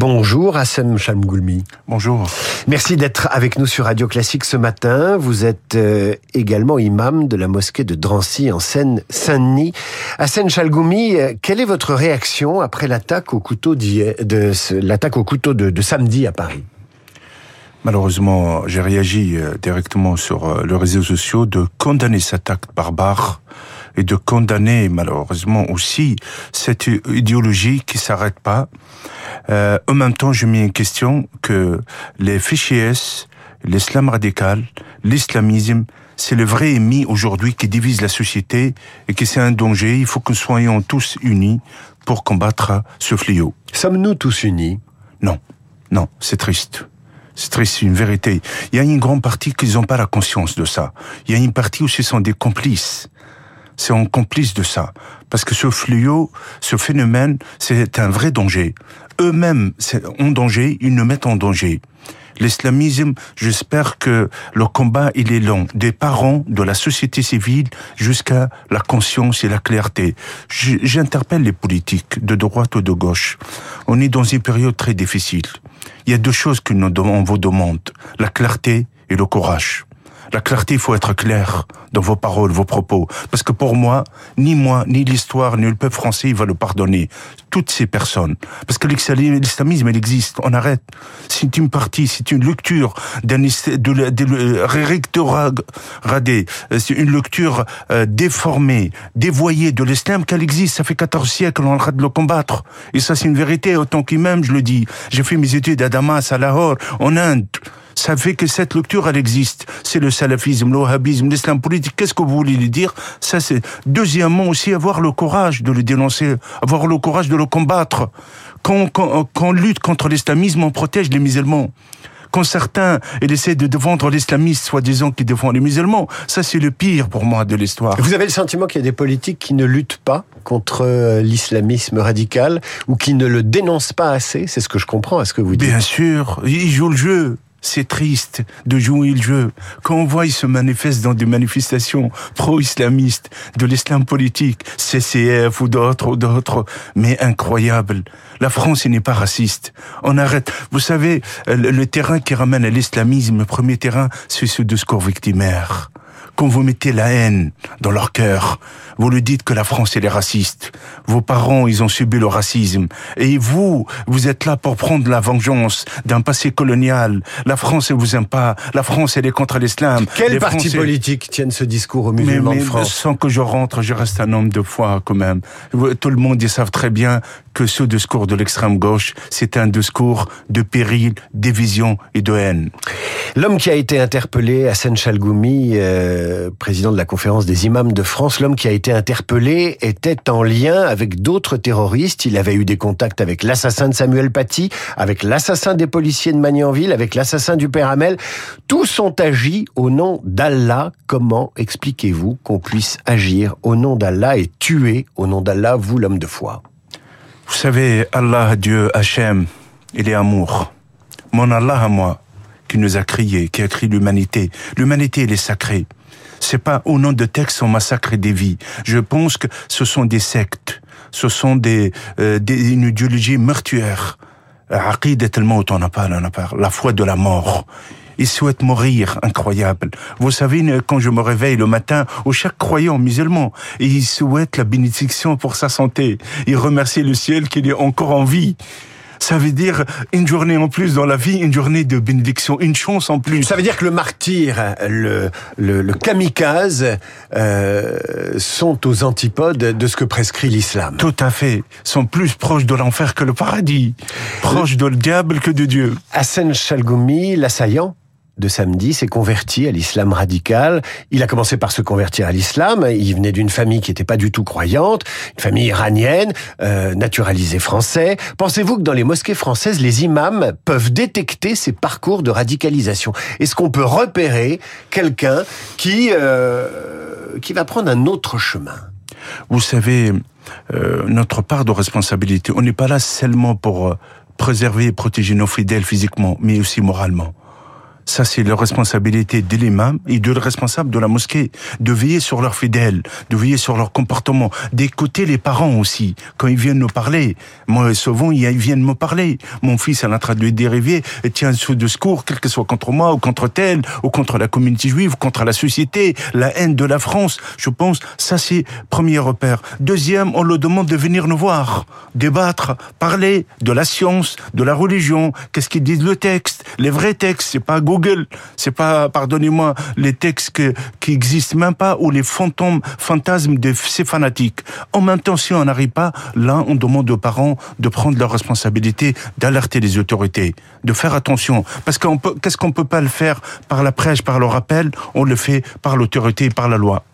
Bonjour Hassan Chalmgoulmi. Bonjour. Merci d'être avec nous sur Radio Classique ce matin. Vous êtes euh, également imam de la mosquée de Drancy en Seine-Saint-Denis. Hassan Chalgoumi, euh, quelle est votre réaction après l'attaque au couteau de l'attaque au couteau de, samedi à Paris? Malheureusement, j'ai réagi euh, directement sur les réseaux sociaux de condamner cette acte barbare et de condamner malheureusement aussi cette idéologie qui s'arrête pas. Euh, en même temps, je mets en question que les fichiers, l'islam radical, l'islamisme, c'est le vrai ennemi aujourd'hui qui divise la société et que c'est un danger. Il faut que nous soyons tous unis pour combattre ce fléau. Sommes-nous tous unis? Non, non, c'est triste. C'est triste, c'est une vérité. Il y a une grande partie qui n'ont pas la conscience de ça. Il y a une partie où ce sont des complices c'est en complice de ça. Parce que ce fléau, ce phénomène, c'est un vrai danger. Eux-mêmes en danger, ils nous mettent en danger. L'islamisme, j'espère que le combat, il est long. Des parents, de la société civile, jusqu'à la conscience et la clarté. J'interpelle les politiques, de droite ou de gauche. On est dans une période très difficile. Il y a deux choses que nous, on vous demande. La clarté et le courage. La clarté, il faut être clair dans vos paroles, vos propos. Parce que pour moi, ni moi, ni l'histoire, ni le peuple français, il va le pardonner. Toutes ces personnes. Parce que l'islamisme, il existe. On arrête. C'est une partie, c'est une lecture d'un de, radé. C'est une lecture euh, déformée, dévoyée de l'islam qu'elle existe. Ça fait 14 siècles, on arrête de le combattre. Et ça, c'est une vérité. Autant qu'imam, je le dis. J'ai fait mes études à Damas, à Lahore, en Inde ça fait que cette lecture, elle existe. C'est le salafisme, l'ohabisme, l'islam politique. Qu'est-ce que vous voulez lui dire? Ça, c'est deuxièmement aussi avoir le courage de le dénoncer, avoir le courage de le combattre. Quand, quand, quand on lutte contre l'islamisme, on protège les musulmans quand certains essaient de vendre l'islamiste soi-disant qui défend les musulmans, ça c'est le pire pour moi de l'histoire. Vous avez le sentiment qu'il y a des politiques qui ne luttent pas contre euh, l'islamisme radical ou qui ne le dénoncent pas assez? C'est ce que je comprends à ce que vous dites. Bien sûr, ils jouent le jeu c'est triste de jouer le jeu. Quand on voit, il se manifeste dans des manifestations pro-islamistes, de l'islam politique, CCF ou d'autres, ou d'autres, mais incroyable. La France n'est pas raciste. On arrête. Vous savez, le, terrain qui ramène à l'islamisme, premier terrain, c'est ce discours victimaire quand vous mettez la haine dans leur cœur, vous lui dites que la France elle est raciste. Vos parents, ils ont subi le racisme. Et vous, vous êtes là pour prendre la vengeance d'un passé colonial. La France, elle vous aime pas. La France, elle est contre l'islam. Quel parti politique tiennent ce discours aux musulmans mais, de France Sans que je rentre, je reste un homme de foi quand même. Tout le monde, ils savent très bien que ce discours de l'extrême gauche, c'est un discours de péril, division et de haine. L'homme qui a été interpellé, Hassan Chalgoumi, euh, président de la conférence des imams de France, l'homme qui a été interpellé était en lien avec d'autres terroristes. Il avait eu des contacts avec l'assassin de Samuel Paty, avec l'assassin des policiers de Magnanville, avec l'assassin du père Hamel. Tous ont agi au nom d'Allah. Comment expliquez-vous qu'on puisse agir au nom d'Allah et tuer au nom d'Allah, vous l'homme de foi? Vous savez, Allah, Dieu, Hachem, il est amour. Mon Allah à moi, qui nous a crié, qui a créé l'humanité. L'humanité, elle est sacrée. C'est pas au nom de textes on massacre des vies. Je pense que ce sont des sectes. Ce sont des, euh, des une idéologie meurtrière. On en parle, on en parle. La foi de la mort il souhaite mourir, incroyable. Vous savez, quand je me réveille le matin, au chaque croyant musulman, il souhaite la bénédiction pour sa santé. Il remercie le ciel qu'il est encore en vie ça veut dire une journée en plus dans la vie, une journée de bénédiction, une chance en plus. Ça veut dire que le martyr, le, le, le kamikaze euh, sont aux antipodes de ce que prescrit l'islam. Tout à fait. Sont plus proches de l'enfer que le paradis, proches de le diable que de Dieu. Hassan Chalgoumi, l'assaillant de samedi s'est converti à l'islam radical. Il a commencé par se convertir à l'islam. Il venait d'une famille qui n'était pas du tout croyante, une famille iranienne, euh, naturalisée français. Pensez-vous que dans les mosquées françaises, les imams peuvent détecter ces parcours de radicalisation? Est-ce qu'on peut repérer quelqu'un qui euh, qui va prendre un autre chemin? Vous savez, euh, notre part de responsabilité, on n'est pas là seulement pour préserver et protéger nos fidèles physiquement, mais aussi moralement Ça, c'est la responsabilité de l'imam et de le responsable de la mosquée, de veiller sur leurs fidèles, de veiller sur leur comportement, d'écouter les parents aussi, quand ils viennent nous parler. Moi, souvent, ils viennent me parler. Mon fils, est en train de dériver, et tient sous de secours, quel que soit contre moi, ou contre tel, ou contre la communauté juive, ou contre la société, la haine de la France. Je pense, ça, c'est premier repère. Deuxième, on le demande de venir nous voir, débattre, parler de la science, de la religion, qu'est-ce qu'ils disent le texte, les vrais textes, c'est pas Google, c'est pas, pardonnez-moi, les textes qui existent même pas ou les fantômes, fantasmes de ces fanatiques. En même temps, si on n'arrive pas, là, on demande aux parents de prendre leurs responsabilités, d'alerter les autorités, de faire attention. Parce qu'est-ce qu'on peut pas le faire par la prêche, par le rappel, on le fait par l'autorité, par la loi.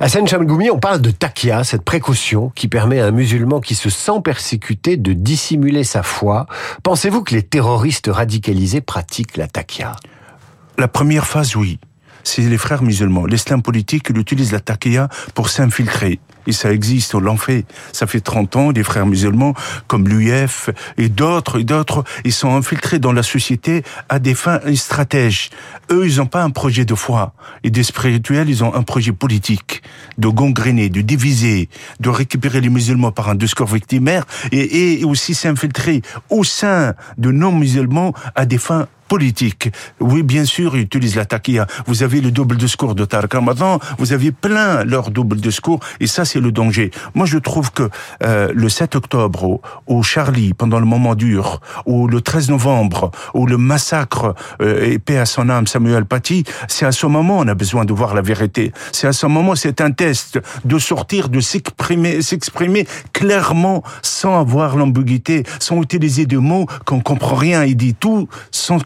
Hassan Chamgoumi, on parle de takia, cette précaution qui permet à un musulman qui se sent persécuté de dissimuler sa foi. Pensez-vous que les terroristes radicalisés pratiquent la takia? La première phase, oui c'est les frères musulmans. L'islam politique, il utilise la taqiya pour s'infiltrer. Et ça existe, on l'en fait. Ça fait 30 ans, des frères musulmans, comme l'UF et d'autres, et d'autres, ils sont infiltrés dans la société à des fins stratèges. Eux, ils n'ont pas un projet de foi. Et des spirituels, ils ont un projet politique. De gangréner, de diviser, de récupérer les musulmans par un discours victimaire et, et aussi s'infiltrer au sein de non-musulmans à des fins politique. Oui, bien sûr, ils utilisent la taquilla. Vous avez le double discours de Tarek Ramadan, vous avez plein leur double discours, et ça, c'est le danger. Moi, je trouve que euh, le 7 octobre, au, Charlie, pendant le moment dur, ou le 13 novembre, ou le massacre, euh, et paix à son âme, Samuel Paty, c'est à ce moment on a besoin de voir la vérité. C'est à ce moment, c'est un test de sortir, de s'exprimer, s'exprimer clairement, sans avoir l'ambiguïté, sans utiliser de mots qu'on comprend rien. Il dit tout sans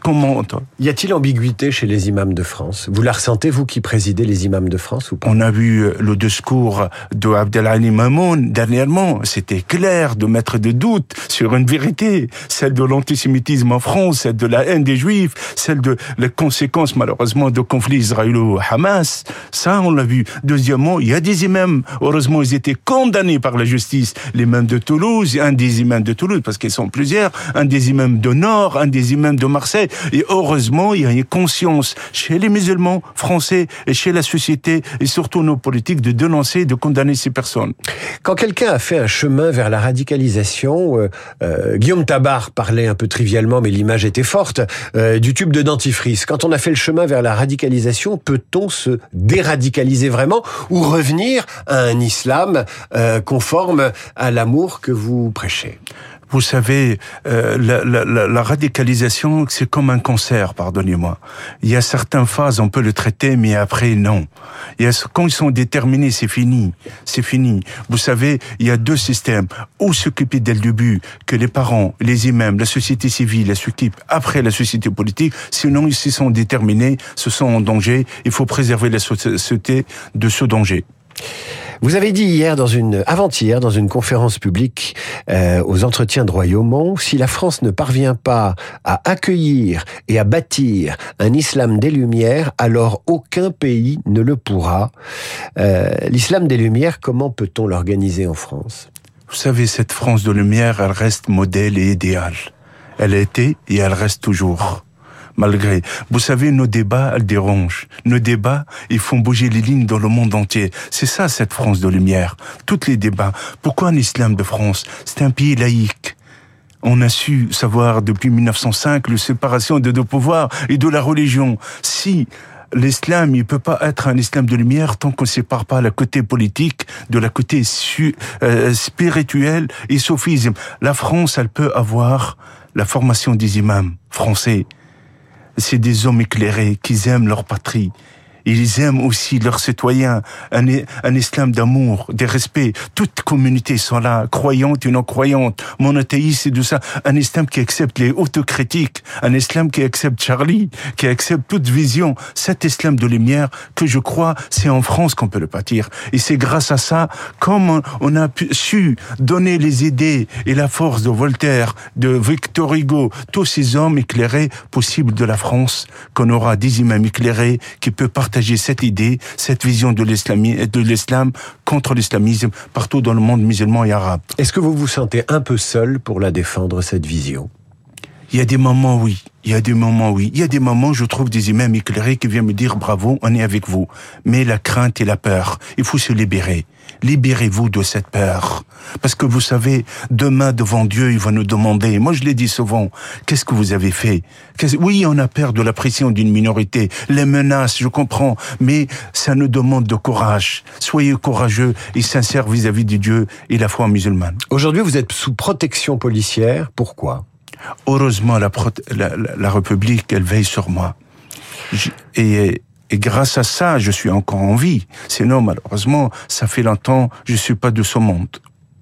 y a-t-il ambiguïté chez les imams de France? Vous la ressentez, vous qui présidez les imams de France ou pas? On a vu euh, le discours de Abdelhani Mamoun dernièrement. C'était clair de mettre de doute sur une vérité, celle de l'antisémitisme en France, celle de la haine des Juifs, celle de les conséquences malheureusement de conflits israélo-Hamas. Ça, on l'a vu. Deuxièmement, il y a des imams. Heureusement, ils étaient condamnés par la justice. Les imams de Toulouse, un des imams de Toulouse, parce qu'ils sont plusieurs, un des imams de Nord, un des imams de Marseille. Et heureusement, il y a une conscience chez les musulmans français et chez la société et surtout nos politiques de dénoncer, de condamner ces personnes. Quand quelqu'un a fait un chemin vers la radicalisation, euh, euh, Guillaume Tabar parlait un peu trivialement, mais l'image était forte, euh, du tube de dentifrice. Quand on a fait le chemin vers la radicalisation, peut-on se déradicaliser vraiment ou revenir à un islam conforme à l'amour que vous prêchez? Vous savez, euh, la, la, la, radicalisation, c'est comme un cancer, pardonnez-moi. Il y a certaines phases, on peut le traiter, mais après, non. Il y a, quand ils sont déterminés, c'est fini. C'est fini. Vous savez, il y a deux systèmes. Ou s'occuper dès le début, que les parents, les imams, la société civile, s'occupent après la société politique. Sinon, ils sont déterminés, se sont en danger. Il faut préserver la société de ce danger. Vous avez dit hier dans une avant-hier dans une conférence publique euh, aux entretiens de Royaumont, si la France ne parvient pas à accueillir et à bâtir un islam des Lumières, alors aucun pays ne le pourra. Euh, l'islam des Lumières, comment peut-on l'organiser en France? Vous savez, cette France de Lumière, elle reste modèle et idéale. Elle a été et elle reste toujours malgré. Vous savez, nos débats, elles dérangent. Nos débats, ils font bouger les lignes dans le monde entier. C'est ça, cette France de lumière. Tous les débats. Pourquoi un islam de France? C'est un pays laïque. On a su savoir depuis 1905 la séparation des deux pouvoirs et de la religion. Si l'islam, il peut pas être un islam de lumière tant qu'on sépare pas le côté politique de la côté euh, spirituel et sophisme. La France, elle peut avoir la formation des imams français, c'est des hommes éclairés qui aiment leur patrie, ils aiment aussi leurs citoyens, un, un islam d'amour, de respect. Toutes communautés sont là, croyantes et non croyantes, monothéistes et tout ça. Un islam qui accepte les autocritiques, un islam qui accepte Charlie, qui accepte toute vision. Cet islam de lumière que je crois, c'est en France qu'on peut le bâtir. Et c'est grâce à ça, comme on a su donner les idées et la force de Voltaire, de Victor Hugo, tous ces hommes éclairés possibles de la France, qu'on aura des imams éclairés qui peuvent partager partager cette idée, cette vision de l'islam, de l'islam contre l'islamisme partout dans le monde musulman et arabe. Est-ce que vous vous sentez un peu seul pour la défendre, cette vision? Il y a des moments, oui. Il y a des moments, oui. Il y a des moments, je trouve des imams éclairés qui viennent me dire bravo, on est avec vous. Mais la crainte et la peur, il faut se libérer. Libérez-vous de cette peur. Parce que vous savez, demain devant Dieu, il va nous demander, moi je l'ai dit souvent, qu'est-ce que vous avez fait? Oui, on a peur de la pression d'une minorité, les menaces, je comprends, mais ça nous demande de courage. Soyez courageux et sincères vis-à-vis de Dieu et la foi musulmane. Aujourd'hui, vous êtes sous protection policière. Pourquoi? Heureusement, la, la, la, République, elle veille sur moi. Et, et grâce à ça, je suis encore en vie. Sinon, malheureusement, ça fait longtemps, je suis pas de ce monde.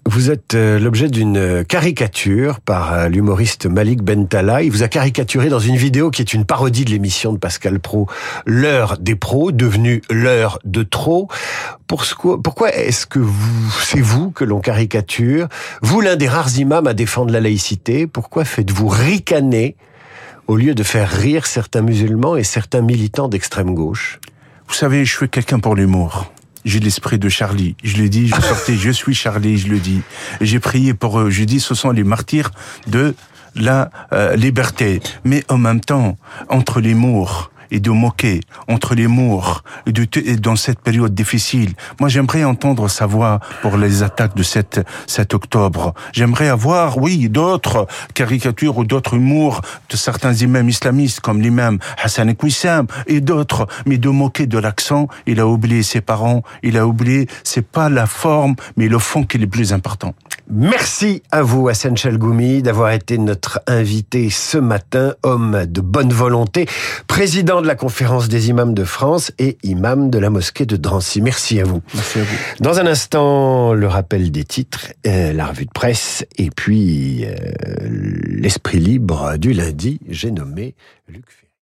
Vous êtes euh, l'objet d'une caricature par euh, l'humoriste Malik Bentala. Il vous a caricaturé dans une vidéo qui est une parodie de l'émission de Pascal Pro, L'heure des pros, devenue l'heure de trop. Pourquoi est-ce que vous, c'est vous que l'on caricature? Vous, l'un des rares imams à défendre la laïcité, pourquoi faites-vous ricaner au lieu de faire rire certains musulmans et certains militants d'extrême gauche Vous savez, je suis quelqu'un pour l'humour j'ai l'esprit de Charlie. Je le dis, je sortais, je suis Charlie, je le dis. J'ai prié pour eux. Je dis, ce sont les martyrs de la euh, liberté. Mais en même temps, entre les mours, et de moquer entre les mours et dans cette période difficile. Moi, j'aimerais entendre sa voix pour les attaques de 7, 7 octobre. J'aimerais avoir, oui, d'autres caricatures ou d'autres humours de certains imams islamistes comme l'imam Hassan Kwissam et d'autres, mais de moquer de l'accent. Il a oublié ses parents, il a oublié, c'est pas la forme, mais le fond qui est le plus important. Merci à vous, Hassan Chalgoumi, d'avoir été notre invité ce matin, homme de bonne volonté, président de la conférence des imams de France et imam de la mosquée de Drancy. Merci à vous. Merci à vous. Dans un instant, le rappel des titres, euh, la revue de presse et puis euh, l'esprit libre du lundi. J'ai nommé Luc